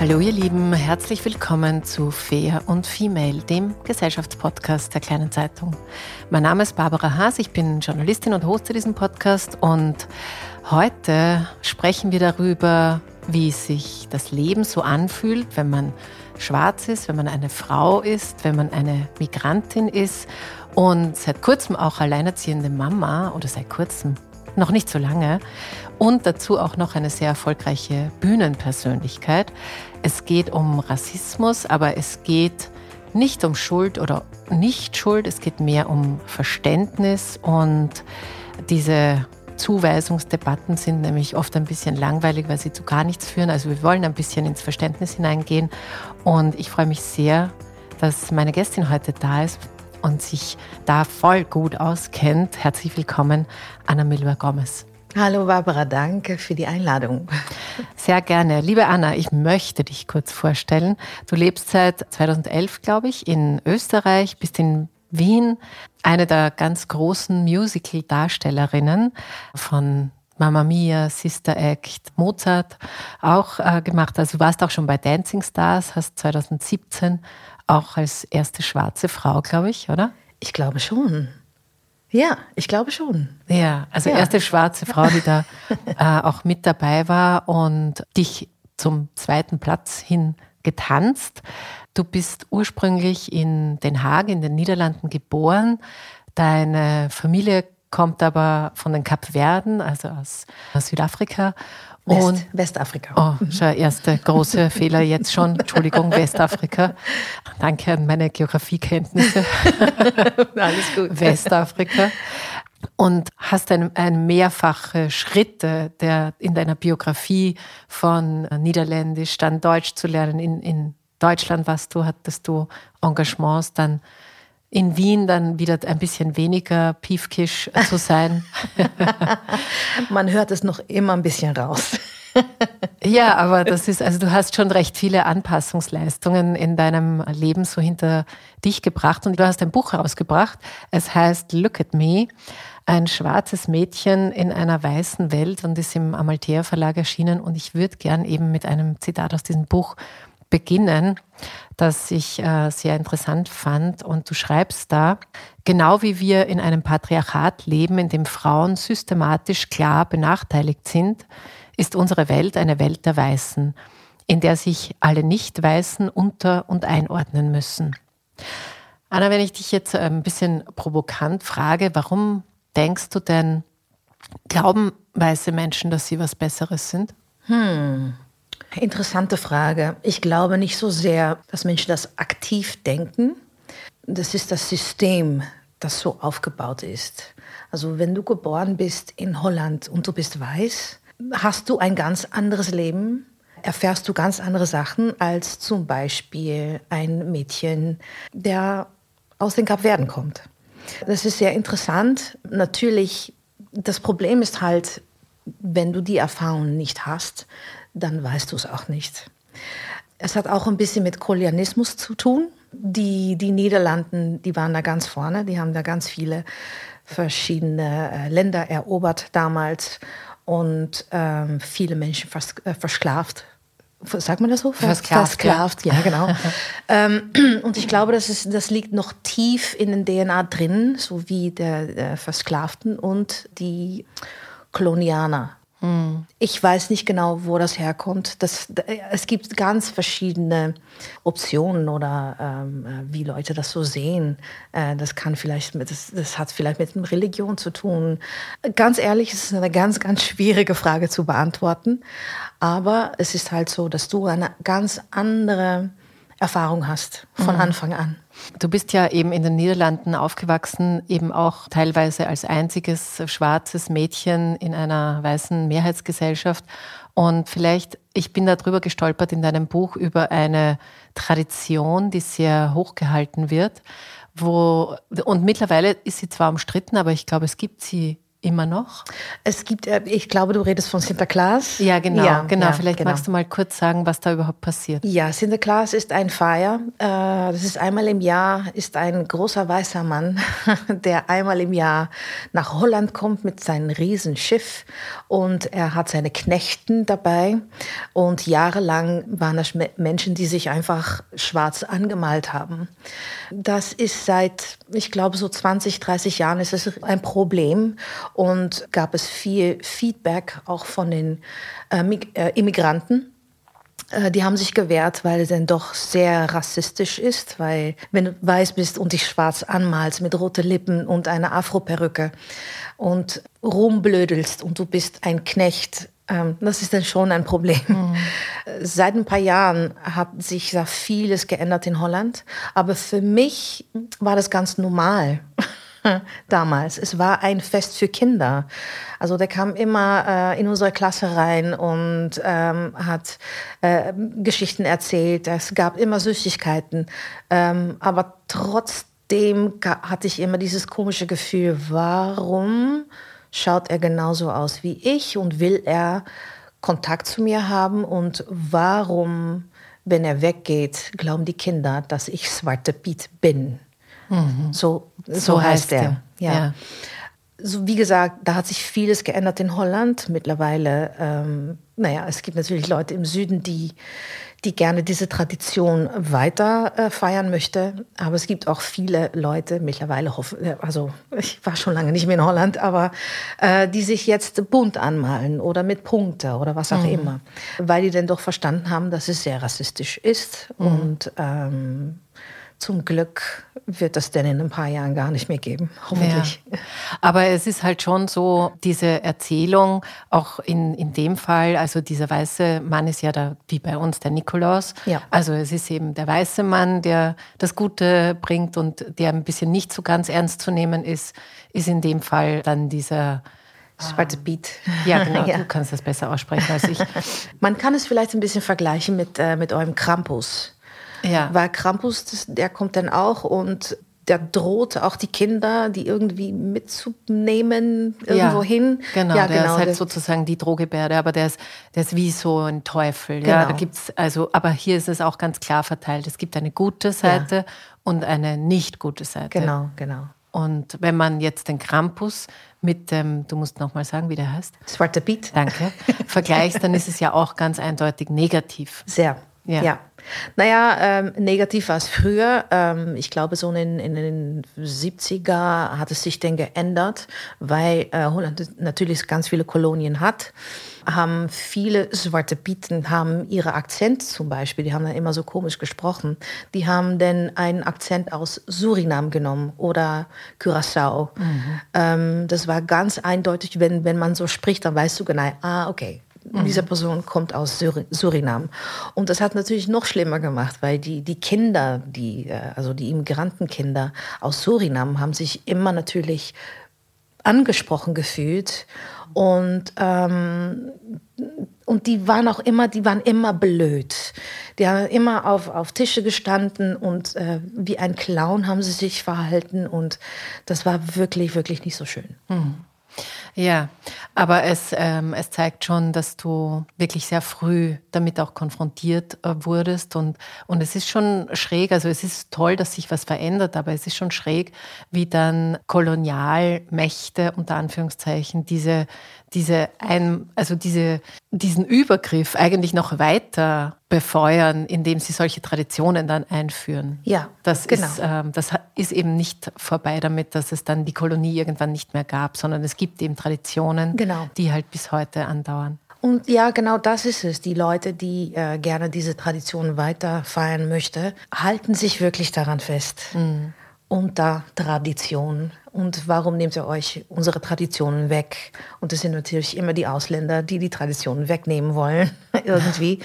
Hallo ihr Lieben, herzlich willkommen zu Fair und Female, dem Gesellschaftspodcast der kleinen Zeitung. Mein Name ist Barbara Haas, ich bin Journalistin und hoste diesen Podcast und heute sprechen wir darüber, wie sich das Leben so anfühlt, wenn man schwarz ist, wenn man eine Frau ist, wenn man eine Migrantin ist und seit kurzem auch alleinerziehende Mama oder seit kurzem noch nicht so lange und dazu auch noch eine sehr erfolgreiche Bühnenpersönlichkeit. Es geht um Rassismus, aber es geht nicht um Schuld oder nicht Schuld, es geht mehr um Verständnis und diese Zuweisungsdebatten sind nämlich oft ein bisschen langweilig, weil sie zu gar nichts führen. Also wir wollen ein bisschen ins Verständnis hineingehen und ich freue mich sehr, dass meine Gästin heute da ist und sich da voll gut auskennt. Herzlich willkommen, Anna Milva Gomez. Hallo Barbara, danke für die Einladung. Sehr gerne. Liebe Anna, ich möchte dich kurz vorstellen. Du lebst seit 2011, glaube ich, in Österreich, bist in Wien, eine der ganz großen Musical-Darstellerinnen von Mamma Mia, Sister Act, Mozart auch äh, gemacht. Also du warst auch schon bei Dancing Stars, hast 2017 auch als erste schwarze Frau, glaube ich, oder? Ich glaube schon. Ja, ich glaube schon. Ja, also ja. erste schwarze Frau, die da äh, auch mit dabei war und dich zum zweiten Platz hin getanzt. Du bist ursprünglich in Den Haag in den Niederlanden geboren. Deine Familie kommt aber von den Kapverden, also aus, aus Südafrika. West, und, Westafrika. Oh, mhm. schon erste große Fehler jetzt schon. Entschuldigung, Westafrika. Danke an meine Geografiekenntnisse. Alles gut. Westafrika. Und hast ein, ein mehrfache Schritte der, in deiner Biografie von Niederländisch, dann Deutsch zu lernen. In, in Deutschland warst du, hattest du Engagements, dann in Wien dann wieder ein bisschen weniger piefkisch zu sein. Man hört es noch immer ein bisschen raus. ja, aber das ist, also du hast schon recht viele Anpassungsleistungen in deinem Leben so hinter dich gebracht und du hast ein Buch herausgebracht. Es heißt Look at Me, ein schwarzes Mädchen in einer weißen Welt und ist im Amalthea Verlag erschienen und ich würde gern eben mit einem Zitat aus diesem Buch beginnen, das ich äh, sehr interessant fand. Und du schreibst da, genau wie wir in einem Patriarchat leben, in dem Frauen systematisch klar benachteiligt sind, ist unsere Welt eine Welt der Weißen, in der sich alle Nicht-Weißen unter- und einordnen müssen. Anna, wenn ich dich jetzt ein bisschen provokant frage, warum denkst du denn, glauben weiße Menschen, dass sie was Besseres sind? Hm. Interessante Frage. Ich glaube nicht so sehr, dass Menschen das aktiv denken. Das ist das System, das so aufgebaut ist. Also wenn du geboren bist in Holland und du bist weiß, hast du ein ganz anderes Leben, erfährst du ganz andere Sachen als zum Beispiel ein Mädchen, der aus den Kapverden kommt. Das ist sehr interessant. Natürlich, das Problem ist halt, wenn du die Erfahrung nicht hast, dann weißt du es auch nicht. Es hat auch ein bisschen mit Kolonialismus zu tun. Die, die Niederlanden, die waren da ganz vorne, die haben da ganz viele verschiedene äh, Länder erobert damals und ähm, viele Menschen vers äh, versklavt. Sagt man das so? Versklavt, versklavt ja, genau. ähm, und ich glaube, das, ist, das liegt noch tief in den DNA drin, so wie der, der Versklavten und die Kolonianer. Ich weiß nicht genau, wo das herkommt. Das, es gibt ganz verschiedene Optionen oder ähm, wie Leute das so sehen. Äh, das kann vielleicht, mit, das, das hat vielleicht mit Religion zu tun. Ganz ehrlich, es ist eine ganz, ganz schwierige Frage zu beantworten. Aber es ist halt so, dass du eine ganz andere Erfahrung hast von mhm. Anfang an. Du bist ja eben in den Niederlanden aufgewachsen, eben auch teilweise als einziges schwarzes Mädchen in einer weißen Mehrheitsgesellschaft. Und vielleicht, ich bin darüber gestolpert in deinem Buch über eine Tradition, die sehr hochgehalten wird, wo, und mittlerweile ist sie zwar umstritten, aber ich glaube, es gibt sie Immer noch? Es gibt, äh, ich glaube, du redest von Sinterklaas. Ja, genau. Ja, genau. Ja, Vielleicht genau. magst du mal kurz sagen, was da überhaupt passiert. Ja, Sinterklaas ist ein Feier. Äh, das ist einmal im Jahr, ist ein großer weißer Mann, der einmal im Jahr nach Holland kommt mit seinem Riesenschiff und er hat seine Knechten dabei. Und jahrelang waren das Menschen, die sich einfach schwarz angemalt haben. Das ist seit, ich glaube, so 20, 30 Jahren ist es ein Problem und gab es viel Feedback auch von den äh, äh, Immigranten. Äh, die haben sich gewehrt, weil es dann doch sehr rassistisch ist, weil wenn du weiß bist und dich schwarz anmalst mit roten Lippen und einer Afroperücke und rumblödelst und du bist ein Knecht, ähm, das ist dann schon ein Problem. Mhm. Seit ein paar Jahren hat sich da vieles geändert in Holland, aber für mich war das ganz normal. damals. Es war ein Fest für Kinder. Also der kam immer äh, in unsere Klasse rein und ähm, hat äh, Geschichten erzählt. Es gab immer Süßigkeiten. Ähm, aber trotzdem hatte ich immer dieses komische Gefühl, warum schaut er genauso aus wie ich und will er Kontakt zu mir haben und warum, wenn er weggeht, glauben die Kinder, dass ich Swarte Piet bin. Mhm. So, so, so, heißt, er. Ja. ja. So, wie gesagt, da hat sich vieles geändert in Holland. Mittlerweile, ähm, naja, es gibt natürlich Leute im Süden, die, die gerne diese Tradition weiter äh, feiern möchte. Aber es gibt auch viele Leute, mittlerweile, äh, also ich war schon lange nicht mehr in Holland, aber äh, die sich jetzt bunt anmalen oder mit Punkte oder was auch mhm. immer. Weil die dann doch verstanden haben, dass es sehr rassistisch ist. Mhm. Und ähm, zum Glück wird das denn in ein paar Jahren gar nicht mehr geben, hoffentlich. Ja. Aber es ist halt schon so, diese Erzählung, auch in, in dem Fall, also dieser weiße Mann ist ja da, wie bei uns, der Nikolaus. Ja. Also es ist eben der weiße Mann, der das Gute bringt und der ein bisschen nicht so ganz ernst zu nehmen ist, ist in dem Fall dann dieser Schwarze Beat. Ja, genau. ja. Du kannst das besser aussprechen als ich. Man kann es vielleicht ein bisschen vergleichen mit, äh, mit eurem Krampus. Ja. Weil Krampus, das, der kommt dann auch und der droht auch die Kinder, die irgendwie mitzunehmen irgendwo ja, hin. Genau, ja, der genau, ist halt sozusagen die Drohgebärde, aber der ist, der ist wie so ein Teufel. Genau. Ja, da gibt's also, aber hier ist es auch ganz klar verteilt. Es gibt eine gute Seite ja. und eine nicht gute Seite. Genau, genau. Und wenn man jetzt den Krampus mit dem, du musst nochmal sagen, wie der heißt. Swarte Piet. Danke. Vergleichst, dann ist es ja auch ganz eindeutig negativ. Sehr. Ja. ja. Naja, ähm, negativ war es früher. Ähm, ich glaube, so in, in, den 70er hat es sich dann geändert, weil äh, Holland natürlich ganz viele Kolonien hat. Haben viele schwarze Bieten haben ihre Akzent zum Beispiel, die haben dann immer so komisch gesprochen. Die haben dann einen Akzent aus Surinam genommen oder Curaçao. Mhm. Ähm, das war ganz eindeutig, wenn, wenn man so spricht, dann weißt du genau, ah, okay, Mhm. Diese Person kommt aus Surinam. Und das hat natürlich noch schlimmer gemacht, weil die, die Kinder, die, äh, also die Immigrantenkinder aus Surinam haben sich immer natürlich angesprochen gefühlt. Und, ähm, und die waren auch immer, die waren immer blöd. Die haben immer auf, auf Tische gestanden und äh, wie ein Clown haben sie sich verhalten. Und das war wirklich, wirklich nicht so schön. Mhm. Ja, aber es, ähm, es zeigt schon, dass du wirklich sehr früh damit auch konfrontiert äh, wurdest und, und es ist schon schräg, also es ist toll, dass sich was verändert, aber es ist schon schräg, wie dann Kolonialmächte unter Anführungszeichen diese, diese ein, also diese, diesen Übergriff eigentlich noch weiter befeuern, indem sie solche Traditionen dann einführen. Ja, das genau. Ist, ähm, das ist eben nicht vorbei damit, dass es dann die Kolonie irgendwann nicht mehr gab, sondern es gibt eben Traditionen, genau. die halt bis heute andauern. Und ja, genau das ist es. Die Leute, die äh, gerne diese Tradition weiter feiern möchten, halten sich wirklich daran fest. Mhm unter Tradition. Und warum nehmt ihr euch unsere Traditionen weg? Und es sind natürlich immer die Ausländer, die die Traditionen wegnehmen wollen, irgendwie.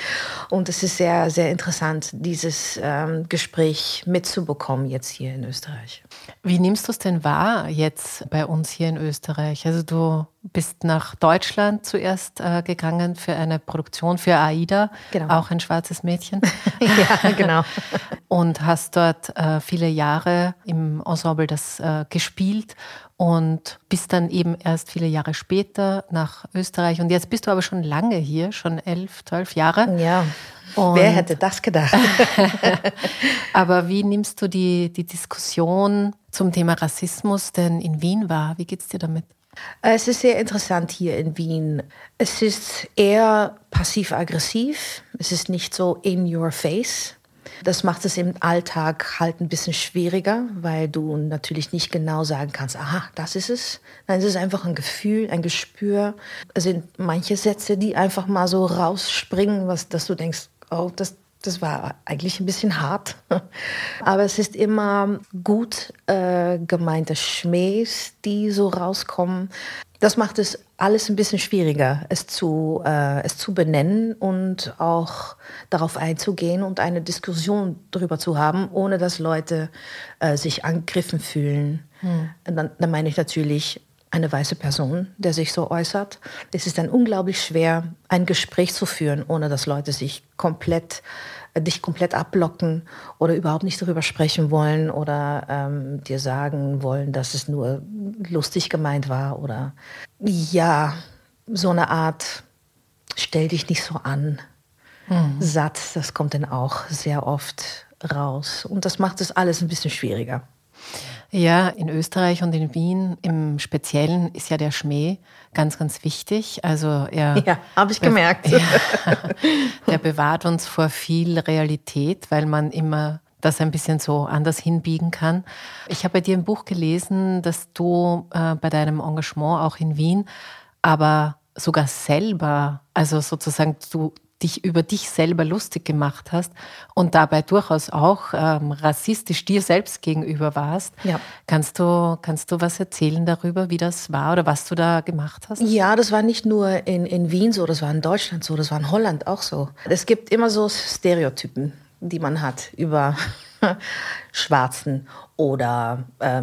Und es ist sehr, sehr interessant, dieses ähm, Gespräch mitzubekommen jetzt hier in Österreich. Wie nimmst du es denn wahr jetzt bei uns hier in Österreich? Also du bist nach Deutschland zuerst äh, gegangen für eine Produktion für AIDA, genau. auch ein schwarzes Mädchen. ja, genau. Und hast dort äh, viele Jahre im Ensemble das äh, gespielt und bist dann eben erst viele Jahre später nach Österreich. Und jetzt bist du aber schon lange hier, schon elf, zwölf Jahre. Ja. Und Wer hätte das gedacht? aber wie nimmst du die, die Diskussion zum Thema Rassismus denn in Wien wahr? Wie geht es dir damit? Es ist sehr interessant hier in Wien. Es ist eher passiv-aggressiv. Es ist nicht so in your face. Das macht es im Alltag halt ein bisschen schwieriger, weil du natürlich nicht genau sagen kannst, aha, das ist es. Nein, es ist einfach ein Gefühl, ein Gespür. Es sind manche Sätze, die einfach mal so rausspringen, was, dass du denkst, oh, das, das war eigentlich ein bisschen hart. Aber es ist immer gut äh, gemeinte Schmähs, die so rauskommen. Das macht es alles ein bisschen schwieriger, es zu, äh, es zu benennen und auch darauf einzugehen und eine Diskussion darüber zu haben, ohne dass Leute äh, sich angegriffen fühlen. Hm. Dann, dann meine ich natürlich eine weiße Person, der sich so äußert. Es ist dann unglaublich schwer, ein Gespräch zu führen, ohne dass Leute sich komplett äh, dich komplett abblocken oder überhaupt nicht darüber sprechen wollen oder ähm, dir sagen wollen, dass es nur lustig gemeint war oder ja, so eine Art stell dich nicht so an mhm. Satz, das kommt dann auch sehr oft raus und das macht es alles ein bisschen schwieriger. Ja, in Österreich und in Wien im Speziellen ist ja der Schmäh ganz, ganz wichtig. Also er, ja, habe ich gemerkt. Ja, der bewahrt uns vor viel Realität, weil man immer das ein bisschen so anders hinbiegen kann. Ich habe bei dir im Buch gelesen, dass du äh, bei deinem Engagement auch in Wien, aber sogar selber, also sozusagen du dich über dich selber lustig gemacht hast und dabei durchaus auch ähm, rassistisch dir selbst gegenüber warst. Ja. Kannst du, kannst du was erzählen darüber, wie das war oder was du da gemacht hast? Ja, das war nicht nur in, in Wien so, das war in Deutschland so, das war in Holland auch so. Es gibt immer so Stereotypen, die man hat über Schwarzen oder äh,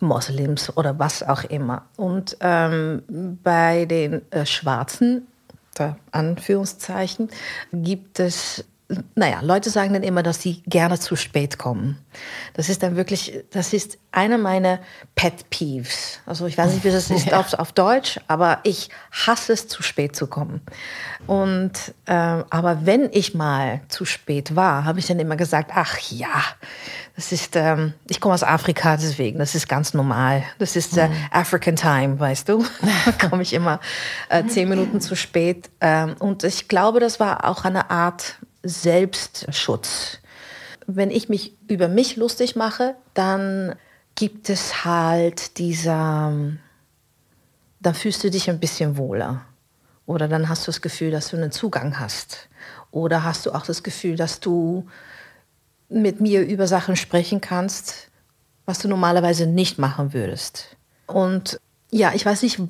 Moslems oder was auch immer. Und ähm, bei den äh, Schwarzen unter Anführungszeichen, gibt es naja, Leute sagen dann immer, dass sie gerne zu spät kommen. Das ist dann wirklich, das ist einer meiner Pet Peeves. Also ich weiß nicht, wie das ist ja. auf, auf, Deutsch, aber ich hasse es, zu spät zu kommen. Und äh, aber wenn ich mal zu spät war, habe ich dann immer gesagt, ach ja, das ist, ähm, ich komme aus Afrika, deswegen, das ist ganz normal. Das ist äh, mhm. African Time, weißt du. da komme ich immer äh, zehn Minuten zu spät. Ähm, und ich glaube, das war auch eine Art Selbstschutz. Wenn ich mich über mich lustig mache, dann gibt es halt dieser, dann fühlst du dich ein bisschen wohler. Oder dann hast du das Gefühl, dass du einen Zugang hast. Oder hast du auch das Gefühl, dass du mit mir über Sachen sprechen kannst, was du normalerweise nicht machen würdest. Und ja, ich weiß nicht,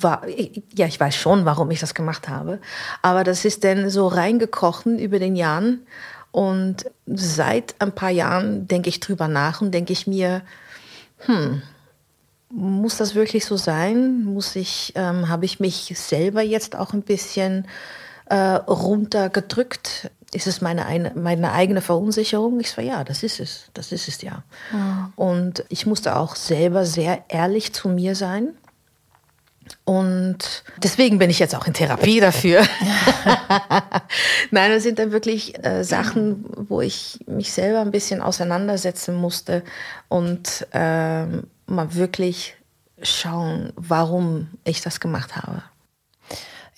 ja, ich weiß schon, warum ich das gemacht habe, aber das ist dann so reingekochen über den Jahren und seit ein paar Jahren denke ich drüber nach und denke ich mir, hm, muss das wirklich so sein? Muss ich, ähm, habe ich mich selber jetzt auch ein bisschen äh, runtergedrückt? Ist es meine, eine, meine eigene Verunsicherung? Ich so, ja, das ist es, das ist es ja. Mhm. Und ich musste auch selber sehr ehrlich zu mir sein Und deswegen bin ich jetzt auch in Therapie dafür. Nein, das sind dann wirklich äh, Sachen, wo ich mich selber ein bisschen auseinandersetzen musste und äh, mal wirklich schauen, warum ich das gemacht habe.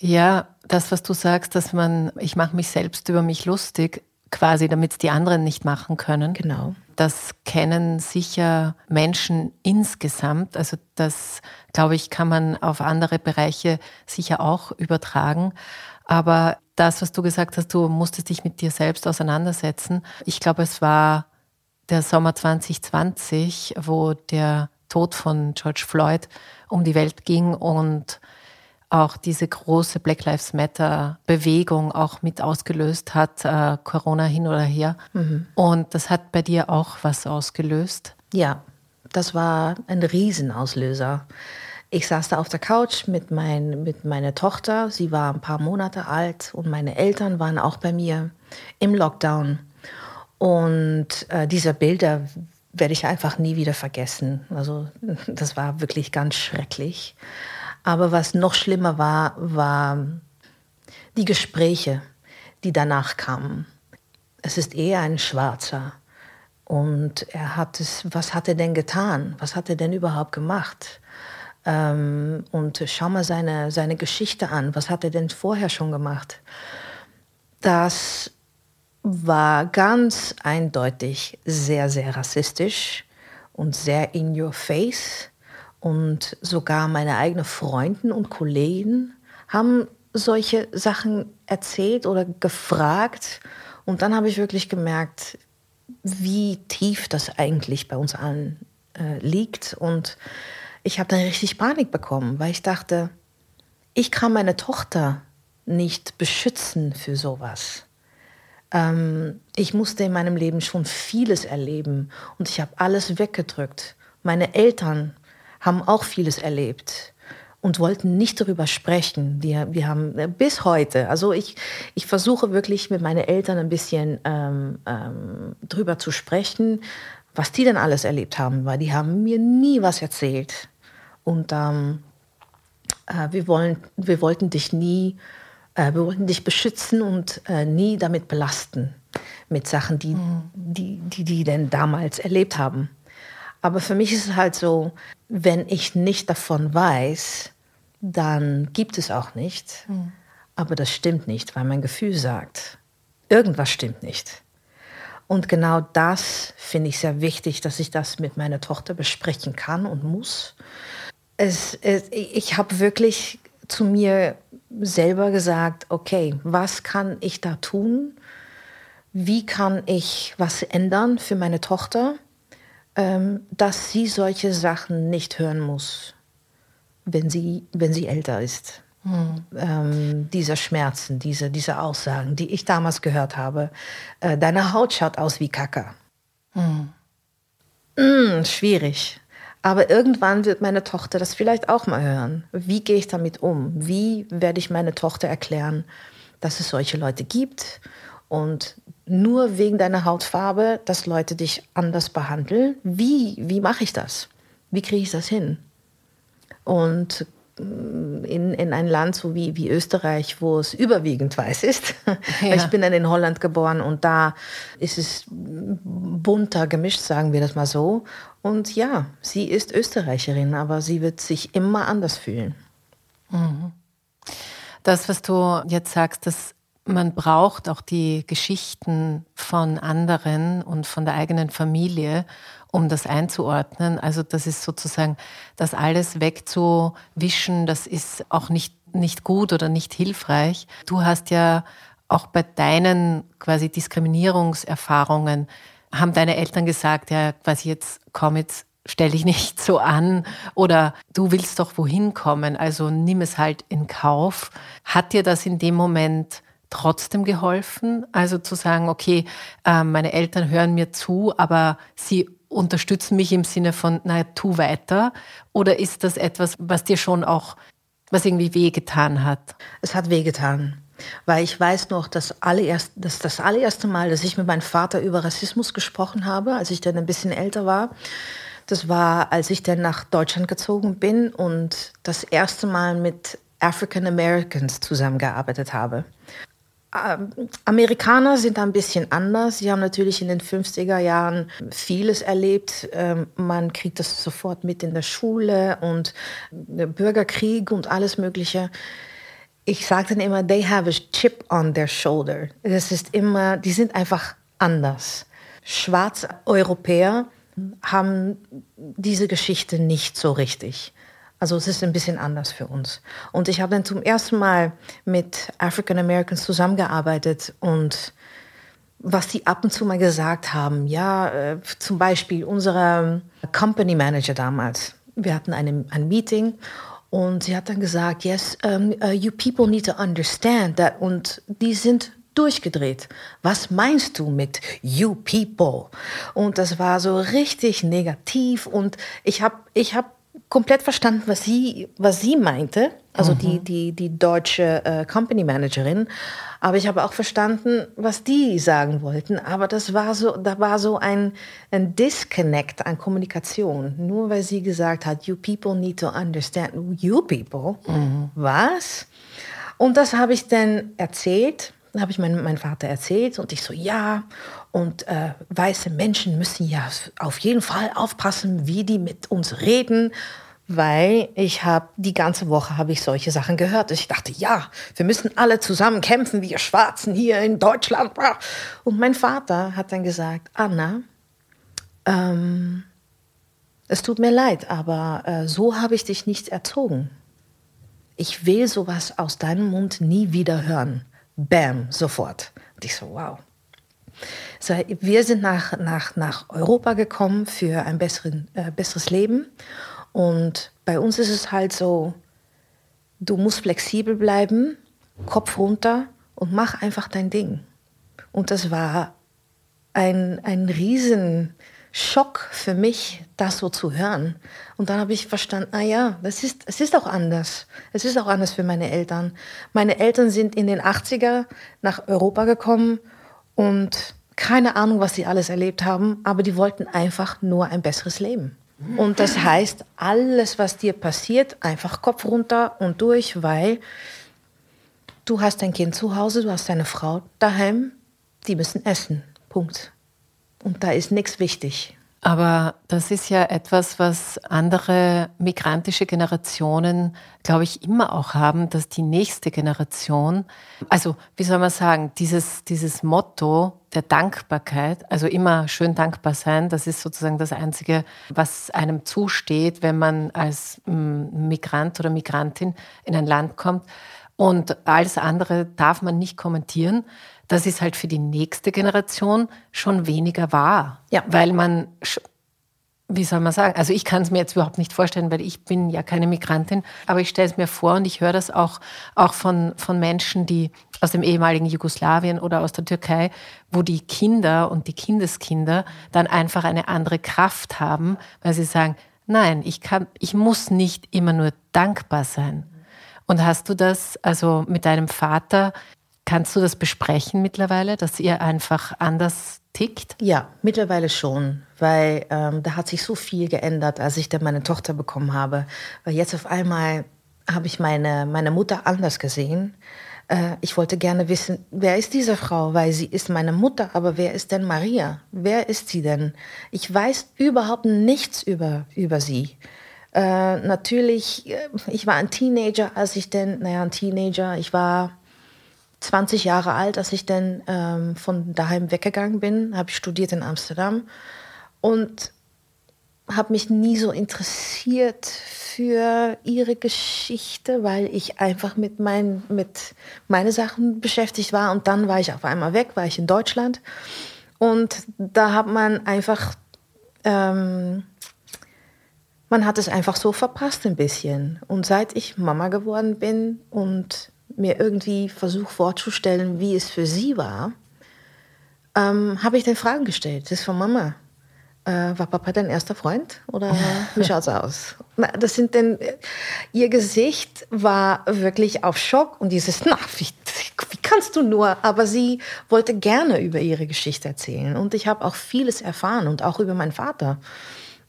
Ja, das, was du sagst, dass man, ich mache mich selbst über mich lustig, quasi, damit es die anderen nicht machen können. Genau. Das kennen sicher Menschen insgesamt. Also das, glaube ich, kann man auf andere Bereiche sicher auch übertragen. Aber das, was du gesagt hast, du musstest dich mit dir selbst auseinandersetzen. Ich glaube, es war der Sommer 2020, wo der Tod von George Floyd um die Welt ging und auch diese große Black Lives Matter Bewegung auch mit ausgelöst hat, äh, Corona hin oder her. Mhm. Und das hat bei dir auch was ausgelöst? Ja, das war ein Riesenauslöser. Ich saß da auf der Couch mit, mein, mit meiner Tochter. Sie war ein paar Monate alt und meine Eltern waren auch bei mir im Lockdown. Und äh, diese Bilder werde ich einfach nie wieder vergessen. Also das war wirklich ganz schrecklich. Aber was noch schlimmer war, war die Gespräche, die danach kamen. Es ist eher ein Schwarzer. Und er hat es, was hat er denn getan? Was hat er denn überhaupt gemacht? Ähm, und schau mal seine, seine Geschichte an. Was hat er denn vorher schon gemacht? Das war ganz eindeutig sehr, sehr rassistisch und sehr in your face. Und sogar meine eigenen Freunde und Kollegen haben solche Sachen erzählt oder gefragt. Und dann habe ich wirklich gemerkt, wie tief das eigentlich bei uns allen äh, liegt. Und ich habe dann richtig Panik bekommen, weil ich dachte, ich kann meine Tochter nicht beschützen für sowas. Ähm, ich musste in meinem Leben schon vieles erleben und ich habe alles weggedrückt. Meine Eltern haben auch vieles erlebt und wollten nicht darüber sprechen. Wir, wir haben äh, bis heute, also ich, ich versuche wirklich mit meinen Eltern ein bisschen ähm, ähm, drüber zu sprechen, was die denn alles erlebt haben, weil die haben mir nie was erzählt. Und ähm, äh, wir, wollen, wir wollten dich nie, äh, wir wollten dich beschützen und äh, nie damit belasten mit Sachen, die, mhm. die, die die denn damals erlebt haben. Aber für mich ist es halt so, wenn ich nicht davon weiß, dann gibt es auch nicht. Mhm. Aber das stimmt nicht, weil mein Gefühl sagt, irgendwas stimmt nicht. Und genau das finde ich sehr wichtig, dass ich das mit meiner Tochter besprechen kann und muss. Es, es, ich habe wirklich zu mir selber gesagt, okay, was kann ich da tun? Wie kann ich was ändern für meine Tochter? Ähm, dass sie solche Sachen nicht hören muss, wenn sie, wenn sie älter ist. Hm. Ähm, diese Schmerzen, diese, diese Aussagen, die ich damals gehört habe. Äh, deine Haut schaut aus wie Kacke. Hm. Mm, schwierig. Aber irgendwann wird meine Tochter das vielleicht auch mal hören. Wie gehe ich damit um? Wie werde ich meine Tochter erklären, dass es solche Leute gibt und nur wegen deiner Hautfarbe, dass Leute dich anders behandeln. Wie, wie mache ich das? Wie kriege ich das hin? Und mm, in, in ein Land so wie, wie Österreich, wo es überwiegend weiß ist. Ja. Ich bin dann in Holland geboren und da ist es bunter gemischt, sagen wir das mal so. Und ja, sie ist Österreicherin, aber sie wird sich immer anders fühlen. Mhm. Das, was du jetzt sagst, das man braucht auch die Geschichten von anderen und von der eigenen Familie, um das einzuordnen. Also das ist sozusagen, das alles wegzuwischen, das ist auch nicht, nicht gut oder nicht hilfreich. Du hast ja auch bei deinen quasi Diskriminierungserfahrungen, haben deine Eltern gesagt, ja, quasi jetzt komm jetzt stell dich nicht so an oder du willst doch wohin kommen, also nimm es halt in Kauf. Hat dir das in dem Moment trotzdem geholfen? Also zu sagen, okay, ähm, meine Eltern hören mir zu, aber sie unterstützen mich im Sinne von, naja, tu weiter? Oder ist das etwas, was dir schon auch, was irgendwie wehgetan hat? Es hat wehgetan. Weil ich weiß noch, dass allererst, das, das allererste Mal, dass ich mit meinem Vater über Rassismus gesprochen habe, als ich dann ein bisschen älter war, Das war, als ich dann nach Deutschland gezogen bin und das erste Mal mit African Americans zusammengearbeitet habe. Ähm, Amerikaner sind ein bisschen anders. Sie haben natürlich in den 50er Jahren vieles erlebt. Ähm, man kriegt das sofort mit in der Schule und Bürgerkrieg und alles Mögliche. Ich sage dann immer, they have a chip on their shoulder. Das ist immer, die sind einfach anders. Schwarze Europäer haben diese Geschichte nicht so richtig. Also es ist ein bisschen anders für uns. Und ich habe dann zum ersten Mal mit African Americans zusammengearbeitet und was die ab und zu mal gesagt haben, ja, äh, zum Beispiel unser Company Manager damals, wir hatten eine, ein Meeting und sie hat dann gesagt, yes, um, uh, you people need to understand that und die sind durchgedreht. Was meinst du mit you people? Und das war so richtig negativ und ich habe ich hab komplett verstanden, was sie, was sie meinte, also mhm. die, die, die deutsche äh, Company Managerin. Aber ich habe auch verstanden, was die sagen wollten. Aber das war so, da war so ein, ein Disconnect an Kommunikation. Nur weil sie gesagt hat, you people need to understand, you people. Mhm. Was? Und das habe ich dann erzählt habe ich meinem mein Vater erzählt und ich so, ja, und äh, weiße Menschen müssen ja auf jeden Fall aufpassen, wie die mit uns reden weil ich habe die ganze Woche habe ich solche Sachen gehört. Ich dachte, ja, wir müssen alle zusammen kämpfen, wir Schwarzen hier in Deutschland. Und mein Vater hat dann gesagt, Anna, ähm, es tut mir leid, aber äh, so habe ich dich nicht erzogen. Ich will sowas aus deinem Mund nie wieder hören. Bam, sofort. Und ich so, wow. So, wir sind nach, nach, nach Europa gekommen für ein besseren, äh, besseres Leben. Und bei uns ist es halt so, du musst flexibel bleiben, Kopf runter und mach einfach dein Ding. Und das war ein, ein Riesenschock für mich, das so zu hören. Und dann habe ich verstanden, ah ja, das ist, es ist auch anders. Es ist auch anders für meine Eltern. Meine Eltern sind in den 80er nach Europa gekommen und keine Ahnung, was sie alles erlebt haben, aber die wollten einfach nur ein besseres Leben. Und das heißt, alles, was dir passiert, einfach Kopf runter und durch, weil du hast dein Kind zu Hause, du hast deine Frau daheim, die müssen essen. Punkt. Und da ist nichts wichtig. Aber das ist ja etwas, was andere migrantische Generationen, glaube ich, immer auch haben, dass die nächste Generation, also wie soll man sagen, dieses, dieses Motto der Dankbarkeit, also immer schön dankbar sein, das ist sozusagen das Einzige, was einem zusteht, wenn man als mm, Migrant oder Migrantin in ein Land kommt. Und alles andere darf man nicht kommentieren das ist halt für die nächste Generation schon weniger wahr. Ja. Weil man, wie soll man sagen, also ich kann es mir jetzt überhaupt nicht vorstellen, weil ich bin ja keine Migrantin, aber ich stelle es mir vor und ich höre das auch, auch von, von Menschen, die aus dem ehemaligen Jugoslawien oder aus der Türkei, wo die Kinder und die Kindeskinder dann einfach eine andere Kraft haben, weil sie sagen, nein, ich kann, ich muss nicht immer nur dankbar sein. Und hast du das also mit deinem Vater Kannst du das besprechen mittlerweile, dass ihr einfach anders tickt? Ja, mittlerweile schon, weil ähm, da hat sich so viel geändert, als ich dann meine Tochter bekommen habe. Weil jetzt auf einmal habe ich meine, meine Mutter anders gesehen. Äh, ich wollte gerne wissen, wer ist diese Frau? Weil sie ist meine Mutter, aber wer ist denn Maria? Wer ist sie denn? Ich weiß überhaupt nichts über, über sie. Äh, natürlich, äh, ich war ein Teenager, als ich denn, naja, ein Teenager, ich war 20 Jahre alt, als ich dann ähm, von daheim weggegangen bin, habe ich studiert in Amsterdam und habe mich nie so interessiert für ihre Geschichte, weil ich einfach mit, mein, mit meine Sachen beschäftigt war und dann war ich auf einmal weg, war ich in Deutschland und da hat man einfach ähm, man hat es einfach so verpasst ein bisschen. Und seit ich Mama geworden bin und mir irgendwie versucht vorzustellen, wie es für sie war, ähm, habe ich dann Fragen gestellt. Das ist von Mama. Äh, war Papa dein erster Freund oder wie schaut's aus? Na, das sind denn ihr Gesicht war wirklich auf Schock und dieses na wie, wie kannst du nur? Aber sie wollte gerne über ihre Geschichte erzählen und ich habe auch vieles erfahren und auch über meinen Vater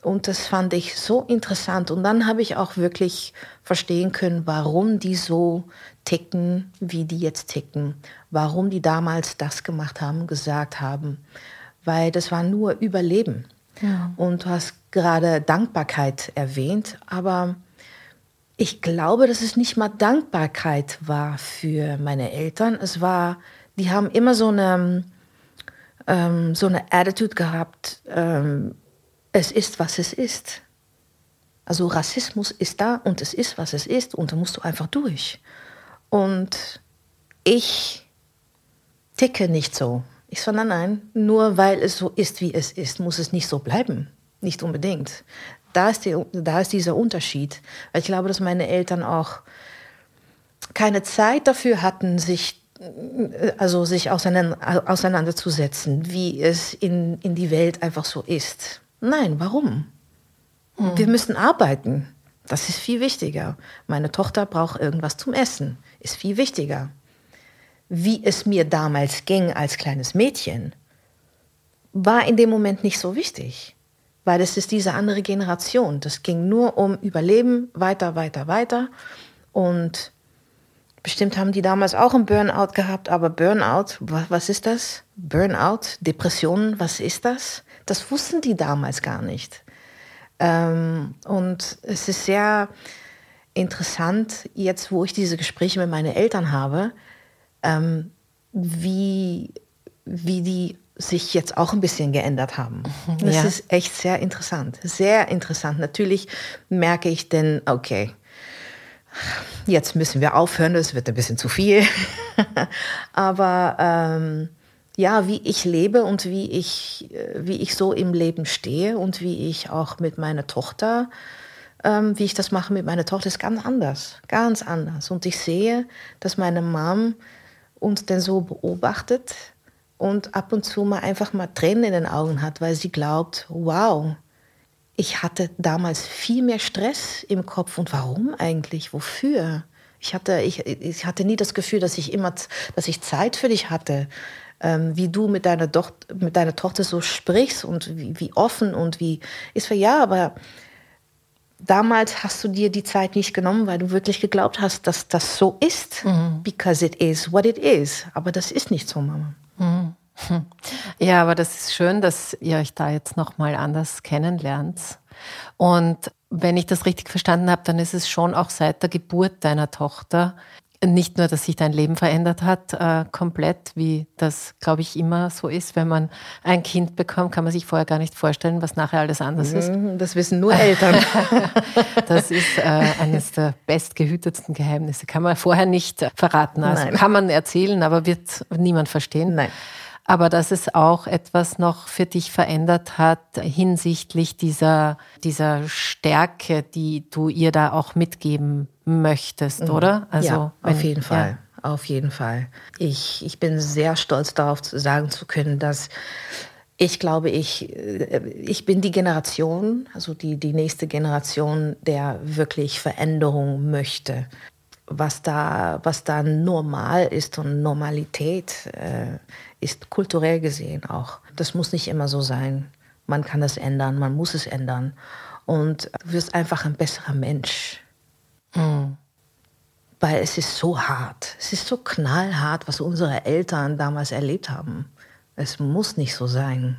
Und das fand ich so interessant. Und dann habe ich auch wirklich verstehen können, warum die so ticken, wie die jetzt ticken. Warum die damals das gemacht haben, gesagt haben. Weil das war nur Überleben. Ja. Und du hast gerade Dankbarkeit erwähnt, aber ich glaube, dass es nicht mal Dankbarkeit war für meine Eltern. Es war, die haben immer so eine, ähm, so eine Attitude gehabt, ähm, es ist, was es ist. Also Rassismus ist da und es ist, was es ist und da musst du einfach durch. Und ich ticke nicht so. Ich sage, nein, nein, nur weil es so ist, wie es ist, muss es nicht so bleiben. Nicht unbedingt. Da ist, die, da ist dieser Unterschied. Weil ich glaube, dass meine Eltern auch keine Zeit dafür hatten, sich also sich auseinanderzusetzen, wie es in, in die Welt einfach so ist. Nein, warum? Hm. Wir müssen arbeiten. Das ist viel wichtiger. Meine Tochter braucht irgendwas zum Essen. Ist viel wichtiger. Wie es mir damals ging als kleines Mädchen, war in dem Moment nicht so wichtig. Weil es ist diese andere Generation. Das ging nur um Überleben, weiter, weiter, weiter. Und bestimmt haben die damals auch einen Burnout gehabt. Aber Burnout, was ist das? Burnout, Depressionen, was ist das? Das wussten die damals gar nicht. Ähm, und es ist sehr interessant, jetzt wo ich diese Gespräche mit meinen Eltern habe, ähm, wie, wie die sich jetzt auch ein bisschen geändert haben. Das ja. ist echt sehr interessant. Sehr interessant. Natürlich merke ich denn, okay, jetzt müssen wir aufhören, das wird ein bisschen zu viel. Aber ähm, ja, wie ich lebe und wie ich, äh, wie ich so im Leben stehe und wie ich auch mit meiner Tochter, ähm, wie ich das mache mit meiner Tochter, ist ganz anders. Ganz anders. Und ich sehe, dass meine Mom uns denn so beobachtet und ab und zu mal einfach mal Tränen in den Augen hat, weil sie glaubt, wow, ich hatte damals viel mehr Stress im Kopf. Und warum eigentlich? Wofür? Ich hatte, ich, ich hatte nie das Gefühl, dass ich immer, dass ich Zeit für dich hatte ähm, wie du mit deiner, Doch mit deiner Tochter so sprichst und wie, wie offen und wie ist für ja, aber damals hast du dir die Zeit nicht genommen, weil du wirklich geglaubt hast, dass das so ist, mhm. because it is what it is. Aber das ist nicht so, Mama. Mhm. Ja, aber das ist schön, dass ihr euch da jetzt noch mal anders kennenlernt. Und wenn ich das richtig verstanden habe, dann ist es schon auch seit der Geburt deiner Tochter nicht nur, dass sich dein Leben verändert hat, äh, komplett, wie das, glaube ich, immer so ist. Wenn man ein Kind bekommt, kann man sich vorher gar nicht vorstellen, was nachher alles anders ist. Mhm, das wissen nur Eltern. das ist äh, eines der bestgehütetsten Geheimnisse. Kann man vorher nicht verraten. Also Nein. kann man erzählen, aber wird niemand verstehen. Nein aber dass es auch etwas noch für dich verändert hat hinsichtlich dieser, dieser Stärke, die du ihr da auch mitgeben möchtest, mhm. oder? Also, ja, wenn, auf jeden Fall. Ja. Auf jeden Fall. Ich, ich bin sehr stolz darauf, zu sagen zu können, dass ich glaube, ich, äh, ich bin die Generation, also die, die nächste Generation, der wirklich Veränderung möchte. Was da, was da normal ist und Normalität äh, ist kulturell gesehen auch. Das muss nicht immer so sein. Man kann es ändern, man muss es ändern. Und du wirst einfach ein besserer Mensch. Mhm. Weil es ist so hart. Es ist so knallhart, was unsere Eltern damals erlebt haben. Es muss nicht so sein.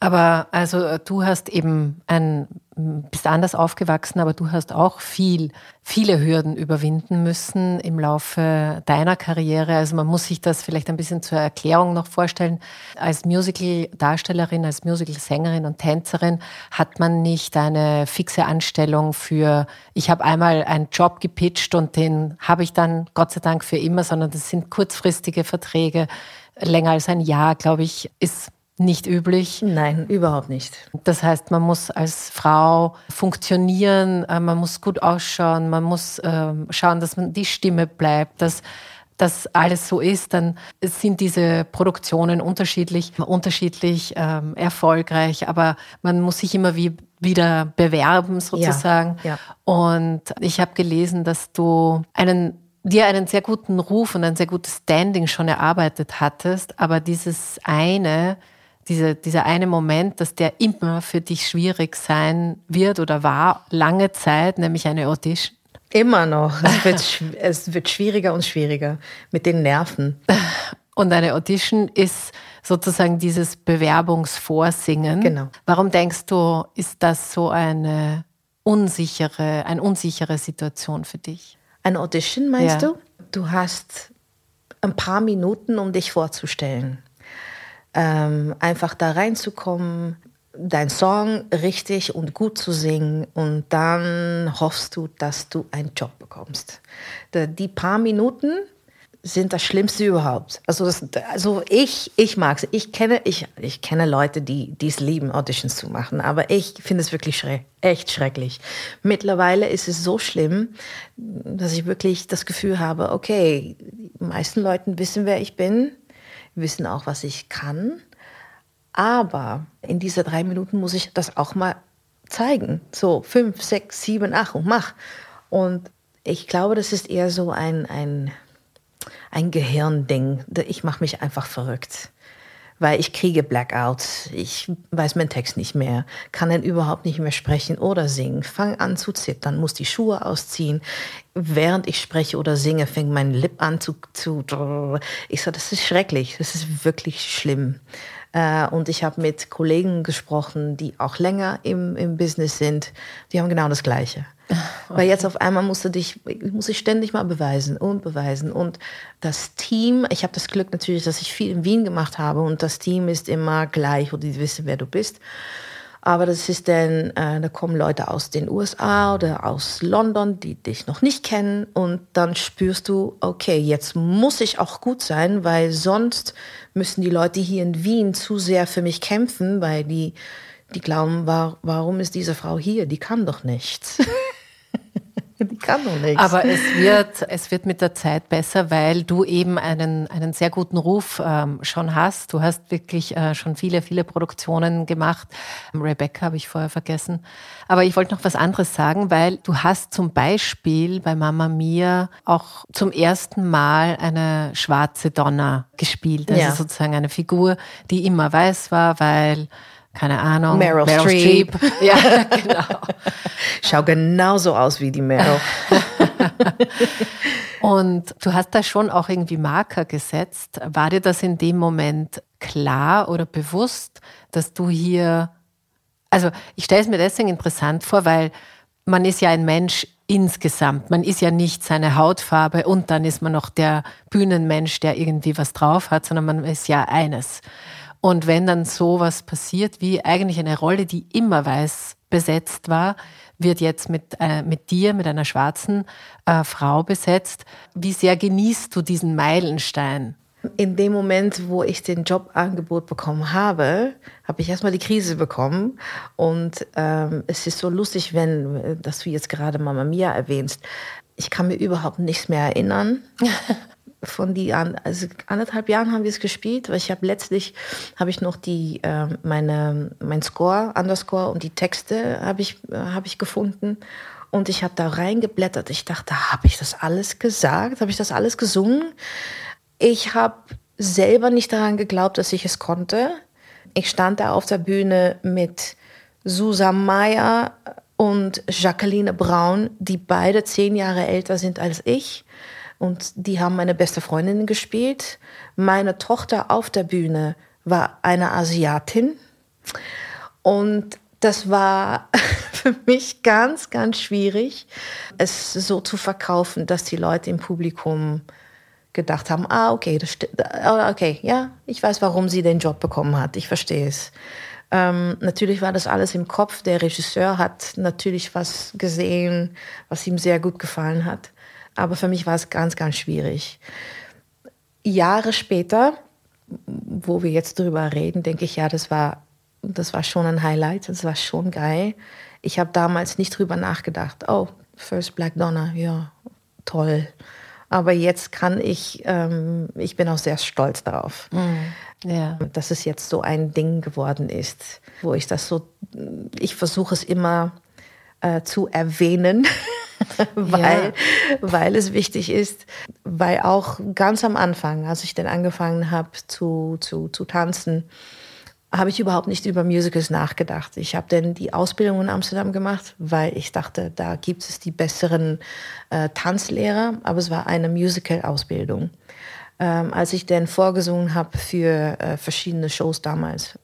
Aber also äh, du hast eben ein, bist anders aufgewachsen, aber du hast auch viel, viele Hürden überwinden müssen im Laufe deiner Karriere. Also man muss sich das vielleicht ein bisschen zur Erklärung noch vorstellen. Als Musical-Darstellerin, als Musical-Sängerin und Tänzerin hat man nicht eine fixe Anstellung für, ich habe einmal einen Job gepitcht und den habe ich dann Gott sei Dank für immer, sondern das sind kurzfristige Verträge. Länger als ein Jahr, glaube ich, ist nicht üblich. Nein, überhaupt nicht. Das heißt, man muss als Frau funktionieren, äh, man muss gut ausschauen, man muss ähm, schauen, dass man die Stimme bleibt, dass das alles so ist, dann sind diese Produktionen unterschiedlich, unterschiedlich ähm, erfolgreich, aber man muss sich immer wie, wieder bewerben sozusagen. Ja, ja. Und ich habe gelesen, dass du einen dir einen sehr guten Ruf und ein sehr gutes Standing schon erarbeitet hattest, aber dieses eine, diese, dieser eine Moment, dass der immer für dich schwierig sein wird oder war, lange Zeit, nämlich eine Audition? Immer noch. Es wird, es wird schwieriger und schwieriger mit den Nerven. Und eine Audition ist sozusagen dieses Bewerbungsvorsingen. Genau. Warum denkst du, ist das so eine unsichere, eine unsichere Situation für dich? Eine Audition, meinst Ja. du? Du hast ein paar Minuten, um dich vorzustellen. Ähm, einfach da reinzukommen, dein Song richtig und gut zu singen und dann hoffst du, dass du einen Job bekommst. Die paar Minuten sind das Schlimmste überhaupt. Also, das, also ich, ich mag es. Ich kenne, ich, ich kenne Leute, die es lieben, Auditions zu machen, aber ich finde es wirklich schreck, echt schrecklich. Mittlerweile ist es so schlimm, dass ich wirklich das Gefühl habe, okay, die meisten Leuten wissen, wer ich bin, wissen auch, was ich kann. Aber in diese drei Minuten muss ich das auch mal zeigen. So fünf, sechs, sieben, acht und mach. Und ich glaube, das ist eher so ein, ein, ein Gehirnding. Ich mache mich einfach verrückt. Weil ich kriege Blackouts. Ich weiß meinen Text nicht mehr, kann dann überhaupt nicht mehr sprechen oder singen. Fang an zu zittern, muss die Schuhe ausziehen. Während ich spreche oder singe, fängt mein Lip an zu, zu. Ich sage, das ist schrecklich. Das ist wirklich schlimm. Äh, Und ich habe mit Kollegen gesprochen, die auch länger im, im Business sind. Die haben genau das Gleiche. Weil jetzt auf einmal musst du dich, muss ich ständig mal beweisen und beweisen. Und das Team, ich habe das Glück natürlich, dass ich viel in Wien gemacht habe und das Team ist immer gleich und die wissen, wer du bist. Aber das ist dann, äh, da kommen Leute aus den USA oder aus London, die dich noch nicht kennen. Und dann spürst du, okay, jetzt muss ich auch gut sein, weil sonst müssen die Leute hier in Wien zu sehr für mich kämpfen, weil die, die glauben, war, warum ist diese Frau hier? Die kann doch nichts. kann doch nichts. Aber es wird, es wird mit der Zeit besser, weil du eben einen, einen sehr guten Ruf ähm, schon hast. Du hast wirklich äh, schon viele, viele Produktionen gemacht. Rebecca habe ich vorher vergessen. Aber ich wollte noch was anderes sagen, weil du hast zum Beispiel bei Mama Mia auch zum ersten Mal eine schwarze Donna gespielt. Also Ja. sozusagen eine Figur, die immer weiß war, weil keine Ahnung, Meryl Streep. Streep. Ja, genau. Schau genauso aus wie die Meryl. Und du hast da schon auch irgendwie Marker gesetzt. War dir das in dem Moment klar oder bewusst, dass du hier, also ich stelle es mir deswegen interessant vor, weil man ist ja ein Mensch insgesamt. Man ist ja nicht seine Hautfarbe und dann ist man noch der Bühnenmensch, der irgendwie was drauf hat, sondern man ist ja eines. Und wenn dann sowas passiert, wie eigentlich eine Rolle, die immer weiß besetzt war, wird jetzt mit, äh, mit dir, mit einer schwarzen äh, Frau besetzt. Wie sehr genießt du diesen Meilenstein? In dem Moment, wo ich den Jobangebot bekommen habe, habe ich erstmal die Krise bekommen. Und ähm, es ist so lustig, wenn, äh, dass du jetzt gerade Mama Mia erwähnst. Ich kann mir überhaupt nichts mehr erinnern. Von die an, also anderthalb Jahren haben wir es gespielt, weil ich habe letztlich habe ich noch die äh, meine mein Score, Underscore und die Texte habe ich äh, habe ich gefunden und ich habe da reingeblättert. Ich dachte, habe ich das alles gesagt? Habe ich das alles gesungen? Ich habe selber nicht daran geglaubt, dass ich es konnte. Ich stand da auf der Bühne mit Susan Meyer und Jacqueline Braun, die beide zehn Jahre älter sind als ich. Und die haben meine beste Freundin gespielt. Meine Tochter auf der Bühne war eine Asiatin. Und das war für mich ganz, ganz schwierig, es so zu verkaufen, dass die Leute im Publikum gedacht haben, ah, okay, das ah, okay, ja, ich weiß, warum sie den Job bekommen hat, ich verstehe es. Ähm, natürlich war das alles im Kopf. Der Regisseur hat natürlich was gesehen, was ihm sehr gut gefallen hat. Aber für mich war es ganz, ganz schwierig. Jahre später, wo wir jetzt drüber reden, denke ich, ja, das war, das war schon ein Highlight, das war schon geil. Ich habe damals nicht drüber nachgedacht, oh, First Black Donna, ja, toll. Aber jetzt kann ich, ähm, ich bin auch sehr stolz darauf, Ja. dass es jetzt so ein Ding geworden ist, wo ich das so, ich versuche es immer äh, zu erwähnen, weil, weil es wichtig ist, weil auch ganz am Anfang, als ich dann angefangen habe zu, zu, zu tanzen, habe ich überhaupt nicht über Musicals nachgedacht. Ich habe dann die Ausbildung in Amsterdam gemacht, weil ich dachte, da gibt es die besseren äh, Tanzlehrer, aber es war eine Musical-Ausbildung. Ähm, als ich dann vorgesungen habe für äh, verschiedene Shows damals,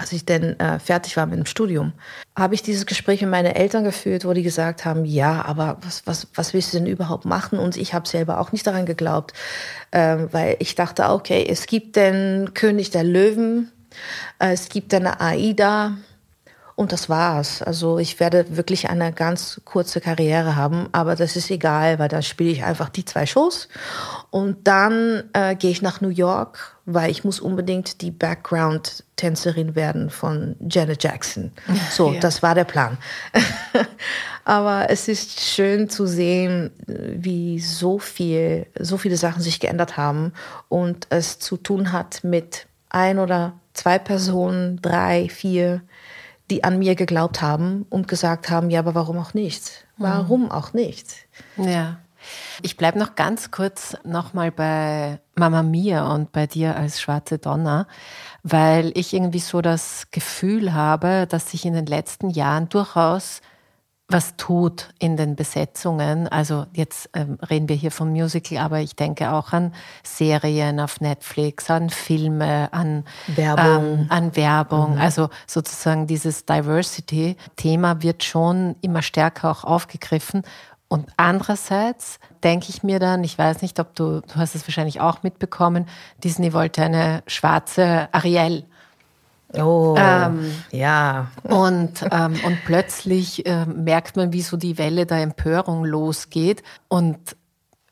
als ich dann äh, fertig war mit dem Studium, habe ich dieses Gespräch mit meinen Eltern geführt, wo die gesagt haben, ja, aber was, was, was willst du denn überhaupt machen? Und ich habe selber auch nicht daran geglaubt, ähm, weil ich dachte, okay, es gibt den König der Löwen, äh, es gibt eine AIDA und das war's. Also ich werde wirklich eine ganz kurze Karriere haben, aber das ist egal, weil dann spiele ich einfach die zwei Shows und dann äh, gehe ich nach New York, weil ich muss unbedingt die Background-Tänzerin werden von Janet Jackson. So, ja. das war der Plan. aber es ist schön zu sehen, wie so viel, so viele Sachen sich geändert haben und es zu tun hat mit ein oder zwei Personen, drei, vier, die an mir geglaubt haben und gesagt haben, ja, aber warum auch nicht? Warum mhm. auch nicht? Ja. Ich bleibe noch ganz kurz nochmal bei Mama Mia und bei dir als schwarze Donna, weil ich irgendwie so das Gefühl habe, dass sich in den letzten Jahren durchaus was tut in den Besetzungen. Also jetzt ähm, reden wir hier vom Musical, aber ich denke auch an Serien auf Netflix, an Filme, an Werbung. Ähm, an Werbung. Mhm. Also sozusagen dieses Diversity-Thema wird schon immer stärker auch aufgegriffen. Und andererseits denke ich mir dann, ich weiß nicht, ob du, du hast es wahrscheinlich auch mitbekommen, Disney wollte eine schwarze Ariel Oh, ähm, ja. Und, ähm, und plötzlich äh, merkt man, wie so die Welle der Empörung losgeht. Und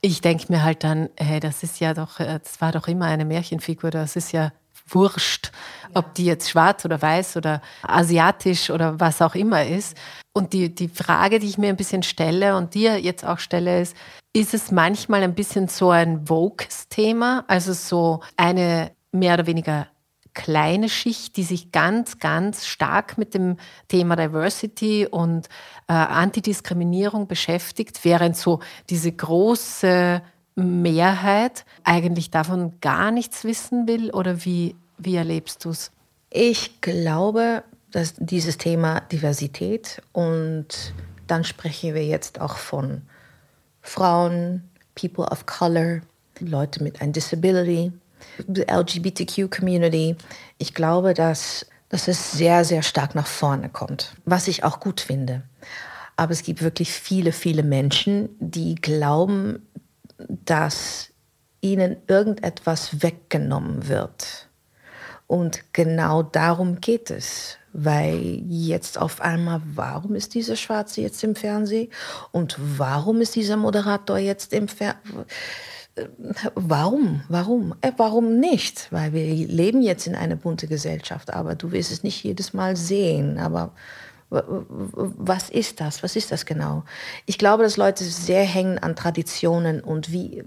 ich denke mir halt dann, hey, das ist ja doch, äh, das war doch immer eine Märchenfigur, das ist ja wurscht, ob die jetzt schwarz oder weiß oder asiatisch oder was auch immer ist. Und die, die Frage, die ich mir ein bisschen stelle und dir jetzt auch stelle, ist, ist es manchmal ein bisschen so ein Vokes-Thema, also so eine mehr oder weniger kleine Schicht, die sich ganz, ganz stark mit dem Thema Diversity und äh, Antidiskriminierung beschäftigt, während so diese große Mehrheit eigentlich davon gar nichts wissen will? Oder wie, wie erlebst du es? Ich glaube, dass dieses Thema Diversität und dann sprechen wir jetzt auch von Frauen, People of Color, Leute mit einer Disability, LGBTQ-Community. Ich glaube, dass, dass es sehr, sehr stark nach vorne kommt, was ich auch gut finde. Aber es gibt wirklich viele, viele Menschen, die glauben, dass ihnen irgendetwas weggenommen wird. Und genau darum geht es. Weil jetzt auf einmal, warum ist dieser Schwarze jetzt im Fernsehen? Und warum ist dieser Moderator jetzt im Fernsehen? Warum? Warum? Äh, warum nicht? Weil wir leben jetzt in einer bunte Gesellschaft, aber du wirst es nicht jedes Mal sehen. Aber was ist das? Was ist das genau? Ich glaube, dass Leute sehr hängen an Traditionen und wie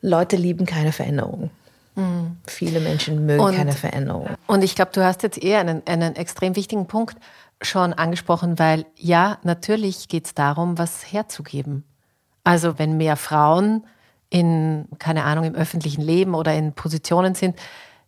Leute lieben keine Veränderung. Mhm. Viele Menschen mögen und, keine Veränderung. Und ich glaube, du hast jetzt eher einen, einen extrem wichtigen Punkt schon angesprochen, weil ja, natürlich geht es darum, was herzugeben. Also wenn mehr Frauen in, keine Ahnung, im öffentlichen Leben oder in Positionen sind,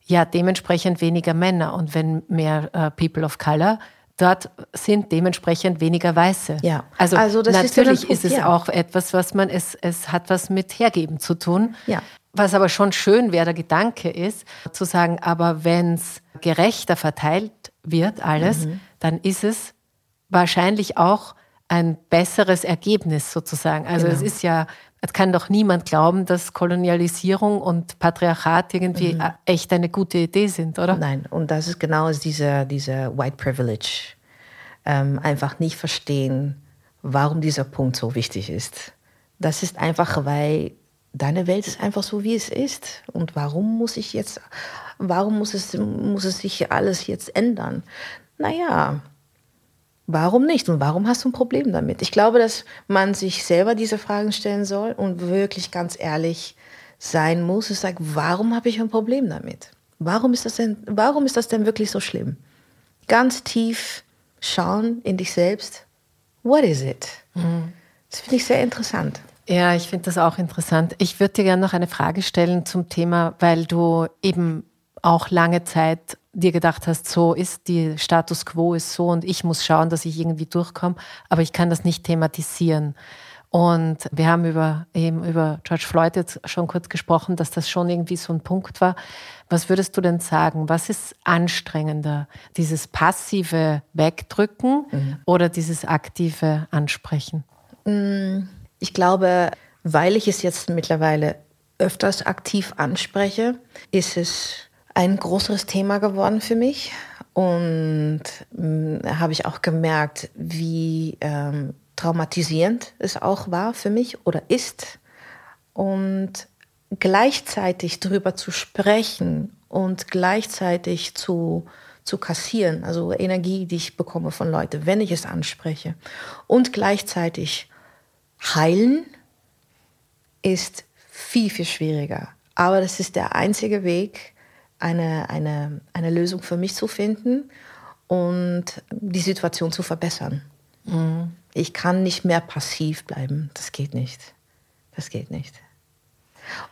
ja, dementsprechend weniger Männer. Und wenn mehr äh, People of Color, dort sind dementsprechend weniger Weiße. Ja. Also, also natürlich ist, ist, es auch etwas, was man, es, es hat was mit Hergeben zu tun. Ja. Was aber schon schön wäre, der Gedanke ist, zu sagen, aber wenn es gerechter verteilt wird, alles, mhm. dann ist es wahrscheinlich auch ein besseres Ergebnis sozusagen. Also genau. es ist ja es kann doch niemand glauben, dass Kolonialisierung und Patriarchat irgendwie mhm. echt eine gute Idee sind, oder? Nein, und das ist genau dieser, dieser White Privilege. Ähm, einfach nicht verstehen, warum dieser Punkt so wichtig ist. Das ist einfach, weil deine Welt ist einfach so, wie es ist. Und warum muss ich jetzt, warum muss es, muss es sich alles jetzt ändern? Naja, Warum nicht und warum hast du ein Problem damit? Ich glaube, dass man sich selber diese Fragen stellen soll und wirklich ganz ehrlich sein muss und sagt, warum habe ich ein Problem damit? Warum ist das denn, warum ist das denn wirklich so schlimm? Ganz tief schauen in dich selbst. What is it? Mhm. Das finde ich sehr interessant. Ja, ich finde das auch interessant. Ich würde dir gerne noch eine Frage stellen zum Thema, weil du eben auch lange Zeit dir gedacht hast, so ist die Status quo ist so und ich muss schauen, dass ich irgendwie durchkomme, aber ich kann das nicht thematisieren. Und wir haben über, eben über George Floyd jetzt schon kurz gesprochen, dass das schon irgendwie so ein Punkt war. Was würdest du denn sagen? Was ist anstrengender? Dieses passive Wegdrücken mhm. oder dieses aktive Ansprechen? Mm, ich glaube, weil ich es jetzt mittlerweile öfters aktiv anspreche, ist es ein größeres Thema geworden für mich. Und äh, habe ich auch gemerkt, wie ähm, traumatisierend es auch war für mich oder ist. Und gleichzeitig darüber zu sprechen und gleichzeitig zu, zu kassieren, also Energie, die ich bekomme von Leuten, wenn ich es anspreche, und gleichzeitig heilen, ist viel, viel schwieriger. Aber das ist der einzige Weg, eine, eine, eine Lösung für mich zu finden und die Situation zu verbessern. Mhm. Ich kann nicht mehr passiv bleiben. Das geht nicht. Das geht nicht.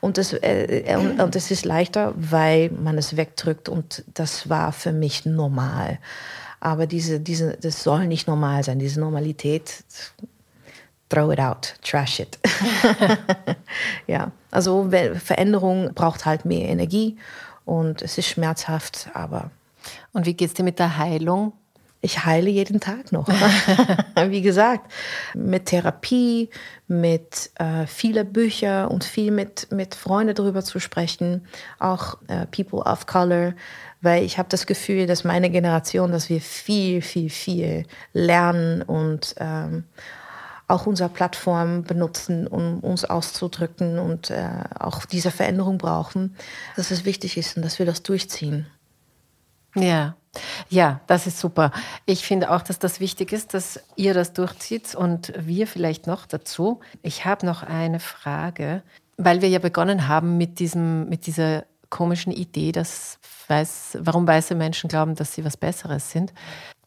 Und das, äh, und, und das ist leichter, weil man es wegdrückt und das war für mich normal. Aber diese, diese, das soll nicht normal sein. Diese Normalität, throw it out, trash it. ja, also Veränderung braucht halt mehr Energie und es ist schmerzhaft, aber. Und wie geht es dir mit der Heilung? ich heile jeden Tag noch. Wie gesagt, mit Therapie, mit äh, vielen Büchern und viel mit, mit Freunden darüber zu sprechen, auch äh, People of Color, weil ich habe das Gefühl, dass meine Generation, dass wir viel, viel, viel lernen und ähm, auch unsere Plattform benutzen, um uns auszudrücken und äh, auch diese Veränderung brauchen, dass es wichtig ist und dass wir das durchziehen. Ja, ja, das ist super. Ich finde auch, dass das wichtig ist, dass ihr das durchzieht und wir vielleicht noch dazu. Ich habe noch eine Frage, weil wir ja begonnen haben mit, diesem, mit dieser komischen Idee, dass weiß, warum weiße Menschen glauben, dass sie was Besseres sind.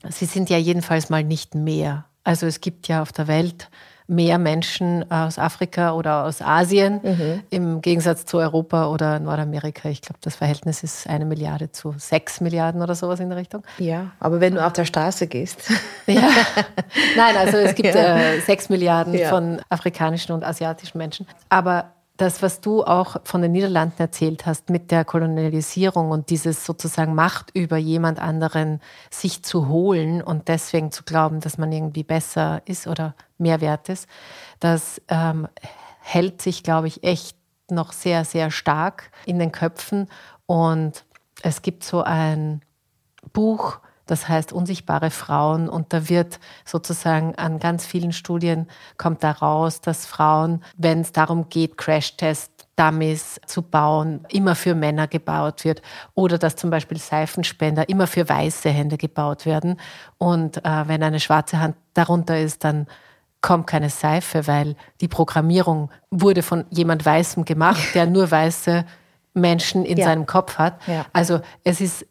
Sie sind ja jedenfalls mal nicht mehr. Also es gibt ja auf der Welt mehr Menschen aus Afrika oder aus Asien mhm. im Gegensatz zu Europa oder Nordamerika. Ich glaube, das Verhältnis ist eine Milliarde zu sechs Milliarden oder sowas in der Richtung. Ja, aber wenn du auf der Straße gehst. Ja. Nein, also es gibt ja. äh, sechs Milliarden ja. von afrikanischen und asiatischen Menschen. Aber das, was du auch von den Niederlanden erzählt hast mit der Kolonialisierung und dieses sozusagen Macht über jemand anderen sich zu holen und deswegen zu glauben, dass man irgendwie besser ist oder mehr wert ist, das ähm, hält sich, glaube ich, echt noch sehr, sehr stark in den Köpfen. Und es gibt so ein Buch, das heißt unsichtbare Frauen. Und da wird sozusagen an ganz vielen Studien kommt da raus, dass Frauen, wenn es darum geht, Crashtest Dummies zu bauen, immer für Männer gebaut wird oder dass zum Beispiel Seifenspender immer für weiße Hände gebaut werden. Und äh, wenn eine schwarze Hand darunter ist, dann kommt keine Seife, weil die Programmierung wurde von jemand Weißem gemacht, der nur weiße Menschen in ja. seinem Kopf hat. Ja. Also es ist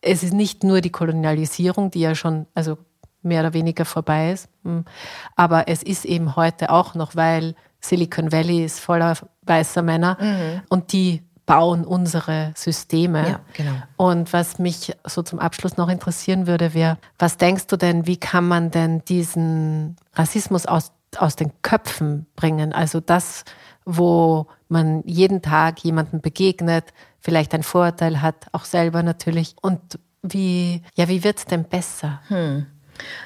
es ist nicht nur die Kolonialisierung, die ja schon also mehr oder weniger vorbei ist, hm, aber es ist eben heute auch noch, weil Silicon Valley ist voller weißer Männer mhm. und die bauen unsere Systeme. Ja, genau. Und was mich so zum Abschluss noch interessieren würde, wäre, was denkst du denn, wie kann man denn diesen Rassismus aus, aus den Köpfen bringen? Also das, wo man jeden Tag jemanden begegnet, vielleicht ein Vorurteil hat, auch selber natürlich. Und wie, ja, wie wird es denn besser? Hm.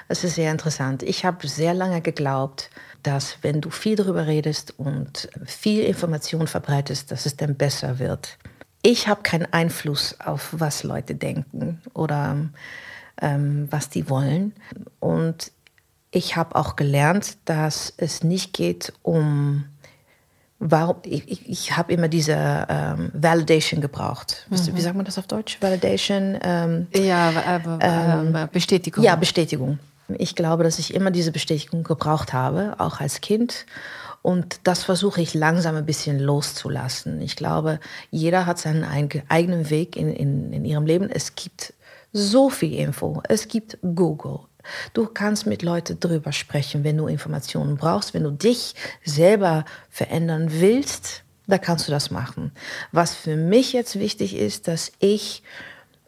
Das ist sehr interessant. Ich habe sehr lange geglaubt, dass wenn du viel darüber redest und viel Information verbreitest, dass es dann besser wird. Ich habe keinen Einfluss auf, was Leute denken oder ähm, was die wollen. Und ich habe auch gelernt, dass es nicht geht um warum ich, ich habe immer diese ähm, Validation gebraucht. Mhm. Wie sagt man das auf Deutsch? Validation? Ähm, ja, aber, ähm, ähm, Bestätigung. Ja, Bestätigung. Ich glaube, dass ich immer diese Bestätigung gebraucht habe, auch als Kind. Und das versuche ich langsam ein bisschen loszulassen. Ich glaube, jeder hat seinen eigenen Weg in, in, in ihrem Leben. Es gibt so viel Info. Es gibt Google, Du kannst mit Leuten drüber sprechen, wenn du Informationen brauchst, wenn du dich selber verändern willst, da kannst du das machen. Was für mich jetzt wichtig ist, dass ich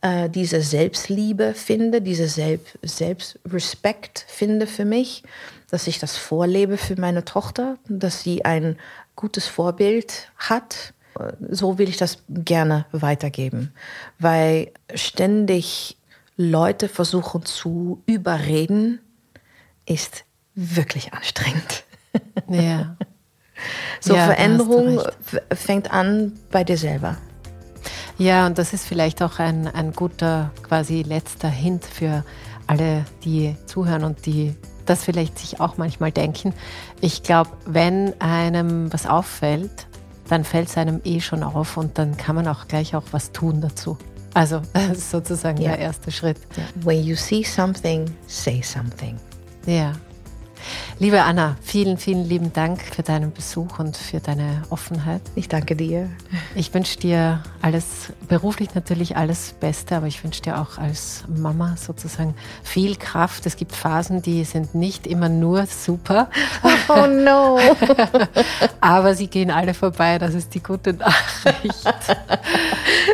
äh, diese Selbstliebe finde, diese Selbst Selbstrespekt finde für mich, dass ich das vorlebe für meine Tochter, dass sie ein gutes Vorbild hat. So will ich das gerne weitergeben, weil ständig Leute versuchen zu überreden, ist wirklich anstrengend. Ja. So ja, Veränderung fängt an bei dir selber. Ja, und das ist vielleicht auch ein, ein guter quasi letzter Hint für alle, die zuhören und die das vielleicht sich auch manchmal denken. Ich glaube, wenn einem was auffällt, dann fällt es einem eh schon auf und dann kann man auch gleich auch was tun dazu. Also das ist sozusagen ja. der erste Schritt. When you see something, say something. Ja, Liebe Anna, vielen, vielen lieben Dank für deinen Besuch und für deine Offenheit. Ich danke dir. Ich wünsche dir alles, beruflich natürlich alles Beste, aber ich wünsche dir auch als Mama sozusagen viel Kraft. Es gibt Phasen, die sind nicht immer nur super. Oh no. aber sie gehen alle vorbei, das ist die gute Nachricht.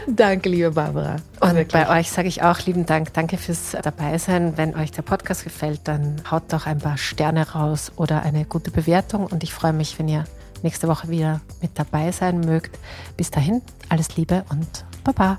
Danke, liebe Barbara. Und Wirklich. bei euch sage ich auch lieben Dank. Danke fürs Dabeisein. Wenn euch der Podcast gefällt, dann haut doch ein paar Sterne raus oder eine gute Bewertung. Und ich freue mich, wenn ihr nächste Woche wieder mit dabei sein mögt. Bis dahin, alles Liebe und Baba.